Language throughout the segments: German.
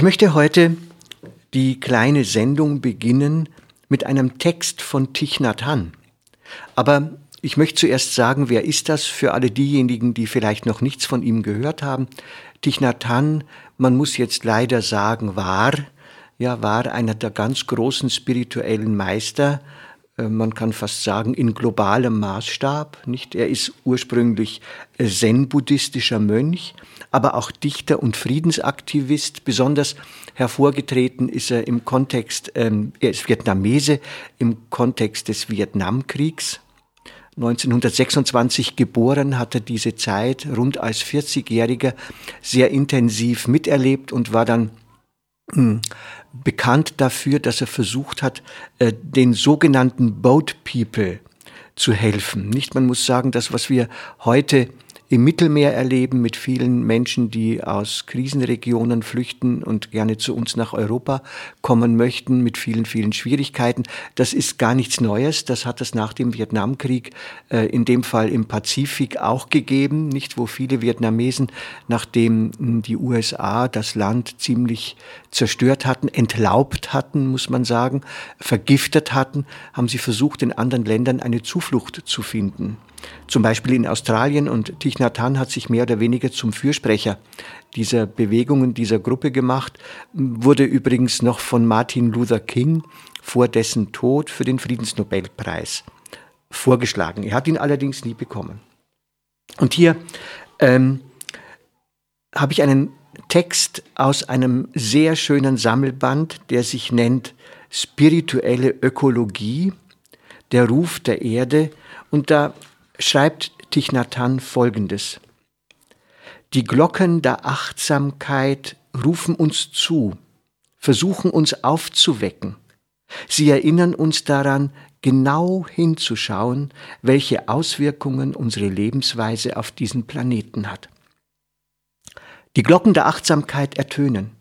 Ich möchte heute die kleine Sendung beginnen mit einem Text von Thich Nhat Hanh. Aber ich möchte zuerst sagen, wer ist das für alle diejenigen, die vielleicht noch nichts von ihm gehört haben. Thich Nhat Hanh, man muss jetzt leider sagen, war, ja, war einer der ganz großen spirituellen Meister man kann fast sagen, in globalem Maßstab. Nicht? Er ist ursprünglich äh, Zen-buddhistischer Mönch, aber auch Dichter und Friedensaktivist. Besonders hervorgetreten ist er im Kontext, ähm, er ist Vietnamese im Kontext des Vietnamkriegs. 1926 geboren, hat er diese Zeit rund als 40-Jähriger sehr intensiv miterlebt und war dann bekannt dafür, dass er versucht hat, äh, den sogenannten Boat People zu helfen. Nicht, man muss sagen, das, was wir heute im Mittelmeer erleben mit vielen Menschen, die aus Krisenregionen flüchten und gerne zu uns nach Europa kommen möchten, mit vielen, vielen Schwierigkeiten. Das ist gar nichts Neues. Das hat es nach dem Vietnamkrieg, äh, in dem Fall im Pazifik, auch gegeben, nicht wo viele Vietnamesen, nachdem die USA das Land ziemlich zerstört hatten, entlaubt hatten, muss man sagen, vergiftet hatten, haben sie versucht, in anderen Ländern eine Zuflucht zu finden zum Beispiel in Australien und Thich Nhat Hanh hat sich mehr oder weniger zum Fürsprecher dieser Bewegungen, dieser Gruppe gemacht, wurde übrigens noch von Martin Luther King vor dessen Tod für den Friedensnobelpreis vorgeschlagen. Er hat ihn allerdings nie bekommen. Und hier ähm, habe ich einen Text aus einem sehr schönen Sammelband, der sich nennt Spirituelle Ökologie, der Ruf der Erde. Und da schreibt Hanh Folgendes. Die Glocken der Achtsamkeit rufen uns zu, versuchen uns aufzuwecken. Sie erinnern uns daran, genau hinzuschauen, welche Auswirkungen unsere Lebensweise auf diesen Planeten hat. Die Glocken der Achtsamkeit ertönen.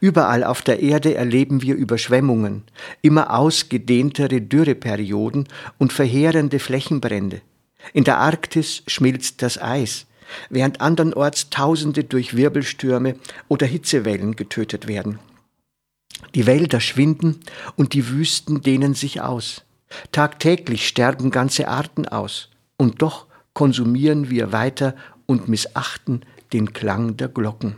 Überall auf der Erde erleben wir Überschwemmungen, immer ausgedehntere Dürreperioden und verheerende Flächenbrände. In der Arktis schmilzt das Eis, während andernorts Tausende durch Wirbelstürme oder Hitzewellen getötet werden. Die Wälder schwinden und die Wüsten dehnen sich aus. Tagtäglich sterben ganze Arten aus. Und doch konsumieren wir weiter und missachten den Klang der Glocken.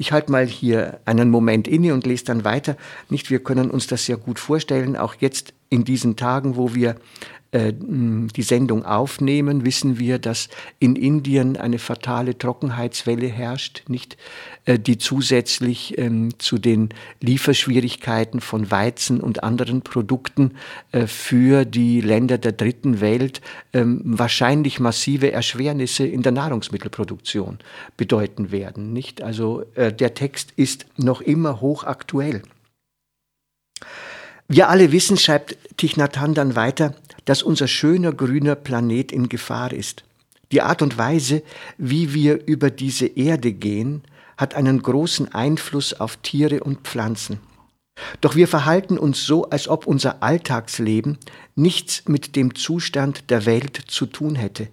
Ich halte mal hier einen Moment inne und lese dann weiter. Nicht, wir können uns das sehr gut vorstellen, auch jetzt in diesen Tagen, wo wir äh, die Sendung aufnehmen, wissen wir, dass in Indien eine fatale Trockenheitswelle herrscht, nicht, äh, die zusätzlich ähm, zu den Lieferschwierigkeiten von Weizen und anderen Produkten äh, für die Länder der dritten Welt ähm, wahrscheinlich massive Erschwernisse in der Nahrungsmittelproduktion bedeuten werden, nicht? Also der Text ist noch immer hochaktuell. Wir alle wissen, schreibt Hanh dann weiter, dass unser schöner grüner Planet in Gefahr ist. Die Art und Weise, wie wir über diese Erde gehen, hat einen großen Einfluss auf Tiere und Pflanzen. Doch wir verhalten uns so, als ob unser Alltagsleben nichts mit dem Zustand der Welt zu tun hätte.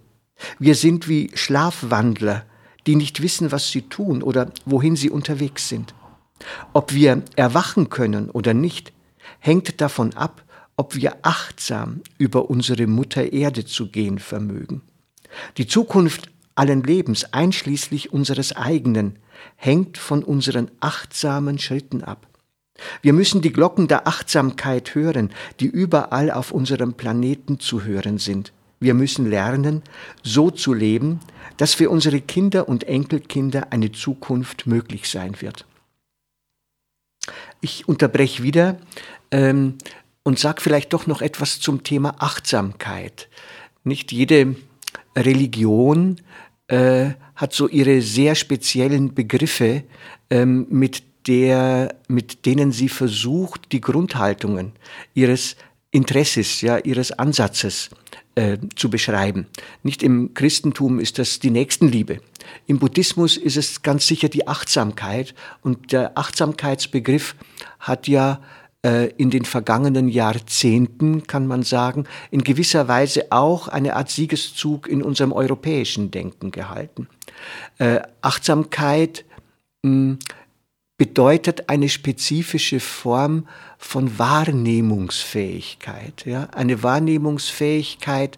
Wir sind wie Schlafwandler, die nicht wissen, was sie tun oder wohin sie unterwegs sind. Ob wir erwachen können oder nicht, hängt davon ab, ob wir achtsam über unsere Mutter Erde zu gehen vermögen. Die Zukunft allen Lebens, einschließlich unseres eigenen, hängt von unseren achtsamen Schritten ab. Wir müssen die Glocken der Achtsamkeit hören, die überall auf unserem Planeten zu hören sind. Wir müssen lernen, so zu leben, dass für unsere Kinder und Enkelkinder eine Zukunft möglich sein wird. Ich unterbreche wieder. Ähm, und sag vielleicht doch noch etwas zum Thema Achtsamkeit. Nicht jede Religion äh, hat so ihre sehr speziellen Begriffe, ähm, mit, der, mit denen sie versucht, die Grundhaltungen ihres Interesses, ja, ihres Ansatzes äh, zu beschreiben. Nicht im Christentum ist das die Nächstenliebe. Im Buddhismus ist es ganz sicher die Achtsamkeit. Und der Achtsamkeitsbegriff hat ja in den vergangenen Jahrzehnten, kann man sagen, in gewisser Weise auch eine Art Siegeszug in unserem europäischen Denken gehalten. Äh, Achtsamkeit mh, bedeutet eine spezifische Form von Wahrnehmungsfähigkeit, ja, eine Wahrnehmungsfähigkeit,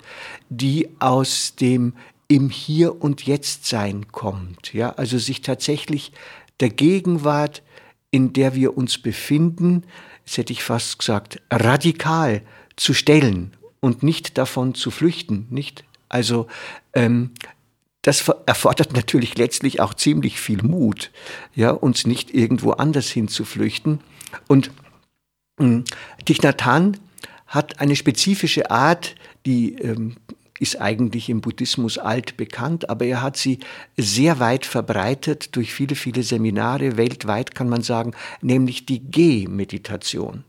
die aus dem im Hier und Jetzt sein kommt, ja, also sich tatsächlich der Gegenwart, in der wir uns befinden, jetzt hätte ich fast gesagt, radikal zu stellen und nicht davon zu flüchten, nicht? Also ähm, das erfordert natürlich letztlich auch ziemlich viel Mut, ja, uns nicht irgendwo anders hinzuflüchten. Und äh, Thich Nhat hat eine spezifische Art, die ähm, ist eigentlich im Buddhismus alt bekannt, aber er hat sie sehr weit verbreitet durch viele, viele Seminare. Weltweit, kann man sagen, nämlich die Geh-Meditation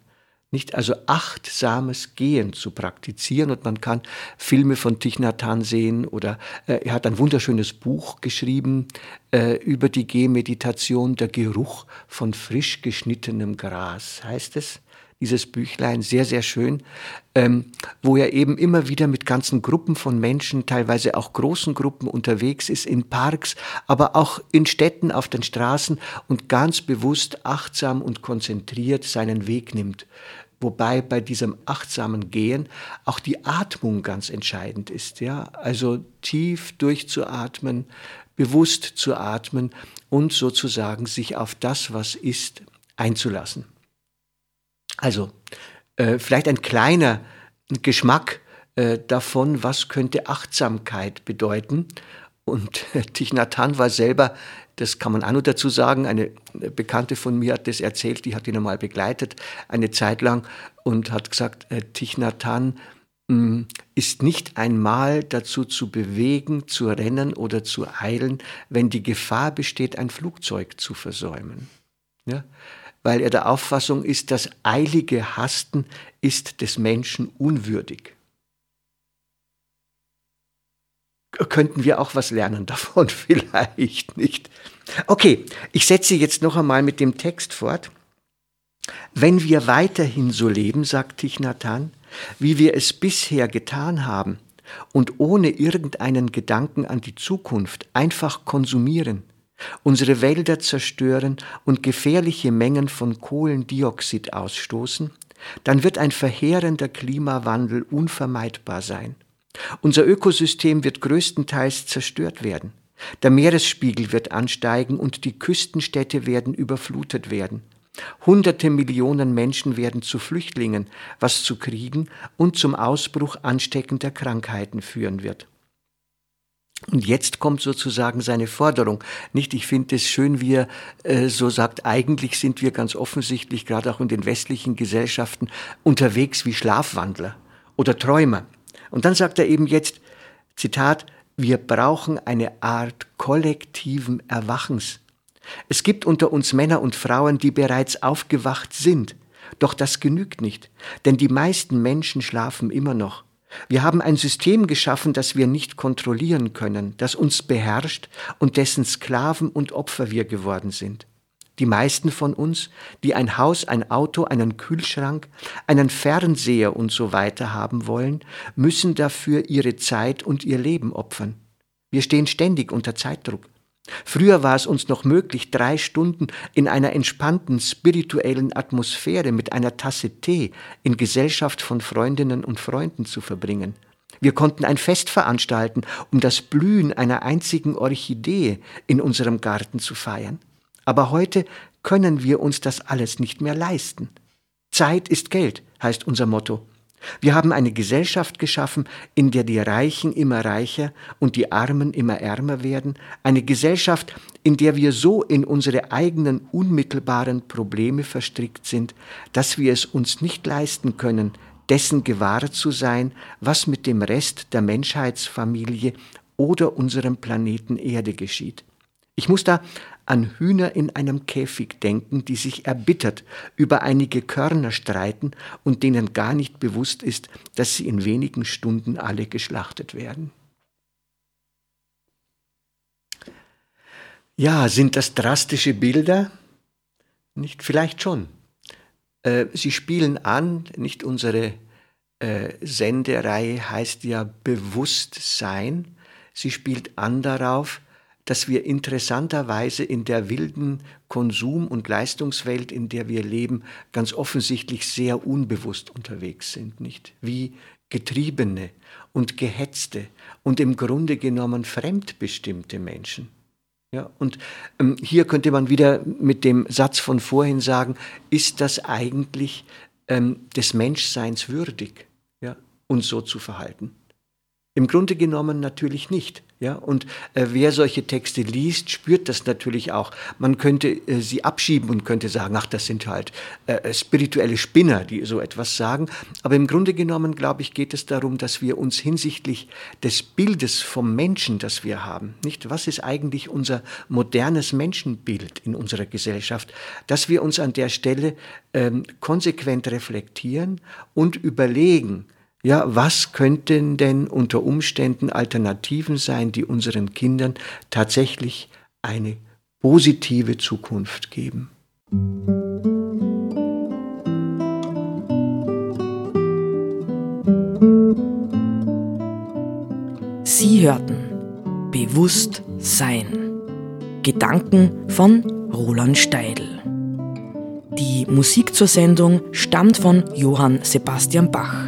nicht also achtsames Gehen zu praktizieren. Und man kann Filme von Thich Nhat Hanh sehen oder äh, er hat ein wunderschönes Buch geschrieben äh, über die Gehmeditation, der Geruch von frisch geschnittenem Gras. Heißt es dieses Büchlein, sehr, sehr schön, ähm, wo er eben immer wieder mit ganzen Gruppen von Menschen, teilweise auch großen Gruppen unterwegs ist, in Parks, aber auch in Städten, auf den Straßen und ganz bewusst achtsam und konzentriert seinen Weg nimmt. Wobei bei diesem achtsamen Gehen auch die Atmung ganz entscheidend ist, ja. Also tief durchzuatmen, bewusst zu atmen und sozusagen sich auf das, was ist, einzulassen. Also äh, vielleicht ein kleiner Geschmack äh, davon, was könnte Achtsamkeit bedeuten. Und äh, Thich Nhat war selber, das kann man auch nur dazu sagen, eine Bekannte von mir hat das erzählt, die hat ihn einmal begleitet, eine Zeit lang und hat gesagt, äh, Thich Nhat Hanh hm, ist nicht einmal dazu zu bewegen, zu rennen oder zu eilen, wenn die Gefahr besteht, ein Flugzeug zu versäumen. Ja? Weil er der Auffassung ist, das eilige Hasten ist des Menschen unwürdig. Könnten wir auch was lernen davon? Vielleicht nicht. Okay, ich setze jetzt noch einmal mit dem Text fort. Wenn wir weiterhin so leben, sagt Thich Nhat Hanh, wie wir es bisher getan haben und ohne irgendeinen Gedanken an die Zukunft einfach konsumieren, unsere Wälder zerstören und gefährliche Mengen von Kohlendioxid ausstoßen, dann wird ein verheerender Klimawandel unvermeidbar sein. Unser Ökosystem wird größtenteils zerstört werden. Der Meeresspiegel wird ansteigen und die Küstenstädte werden überflutet werden. Hunderte Millionen Menschen werden zu Flüchtlingen, was zu Kriegen und zum Ausbruch ansteckender Krankheiten führen wird. Und jetzt kommt sozusagen seine Forderung. Nicht, ich finde es schön, wie er äh, so sagt, eigentlich sind wir ganz offensichtlich, gerade auch in den westlichen Gesellschaften, unterwegs wie Schlafwandler oder Träumer. Und dann sagt er eben jetzt, Zitat, wir brauchen eine Art kollektiven Erwachens. Es gibt unter uns Männer und Frauen, die bereits aufgewacht sind. Doch das genügt nicht, denn die meisten Menschen schlafen immer noch. Wir haben ein System geschaffen, das wir nicht kontrollieren können, das uns beherrscht und dessen Sklaven und Opfer wir geworden sind. Die meisten von uns, die ein Haus, ein Auto, einen Kühlschrank, einen Fernseher und so weiter haben wollen, müssen dafür ihre Zeit und ihr Leben opfern. Wir stehen ständig unter Zeitdruck. Früher war es uns noch möglich, drei Stunden in einer entspannten spirituellen Atmosphäre mit einer Tasse Tee in Gesellschaft von Freundinnen und Freunden zu verbringen. Wir konnten ein Fest veranstalten, um das Blühen einer einzigen Orchidee in unserem Garten zu feiern. Aber heute können wir uns das alles nicht mehr leisten. Zeit ist Geld, heißt unser Motto. Wir haben eine Gesellschaft geschaffen, in der die Reichen immer reicher und die Armen immer ärmer werden, eine Gesellschaft, in der wir so in unsere eigenen unmittelbaren Probleme verstrickt sind, dass wir es uns nicht leisten können, dessen gewahrt zu sein, was mit dem Rest der Menschheitsfamilie oder unserem Planeten Erde geschieht. Ich muss da an Hühner in einem Käfig denken, die sich erbittert über einige Körner streiten und denen gar nicht bewusst ist, dass sie in wenigen Stunden alle geschlachtet werden. Ja, sind das drastische Bilder? Nicht, vielleicht schon. Äh, sie spielen an, nicht unsere äh, Sendereihe heißt ja Bewusstsein. Sie spielt an darauf, dass wir interessanterweise in der wilden Konsum- und Leistungswelt, in der wir leben, ganz offensichtlich sehr unbewusst unterwegs sind, nicht? Wie getriebene und gehetzte und im Grunde genommen fremdbestimmte Menschen. Ja, und ähm, hier könnte man wieder mit dem Satz von vorhin sagen, ist das eigentlich ähm, des Menschseins würdig, ja, uns so zu verhalten? Im Grunde genommen natürlich nicht. Ja, und äh, wer solche Texte liest, spürt das natürlich auch. Man könnte äh, sie abschieben und könnte sagen, ach, das sind halt äh, spirituelle Spinner, die so etwas sagen. Aber im Grunde genommen, glaube ich, geht es darum, dass wir uns hinsichtlich des Bildes vom Menschen, das wir haben, nicht? Was ist eigentlich unser modernes Menschenbild in unserer Gesellschaft, dass wir uns an der Stelle ähm, konsequent reflektieren und überlegen, ja, was könnten denn unter Umständen Alternativen sein, die unseren Kindern tatsächlich eine positive Zukunft geben? Sie hörten Bewusst Sein. Gedanken von Roland Steidl. Die Musik zur Sendung stammt von Johann Sebastian Bach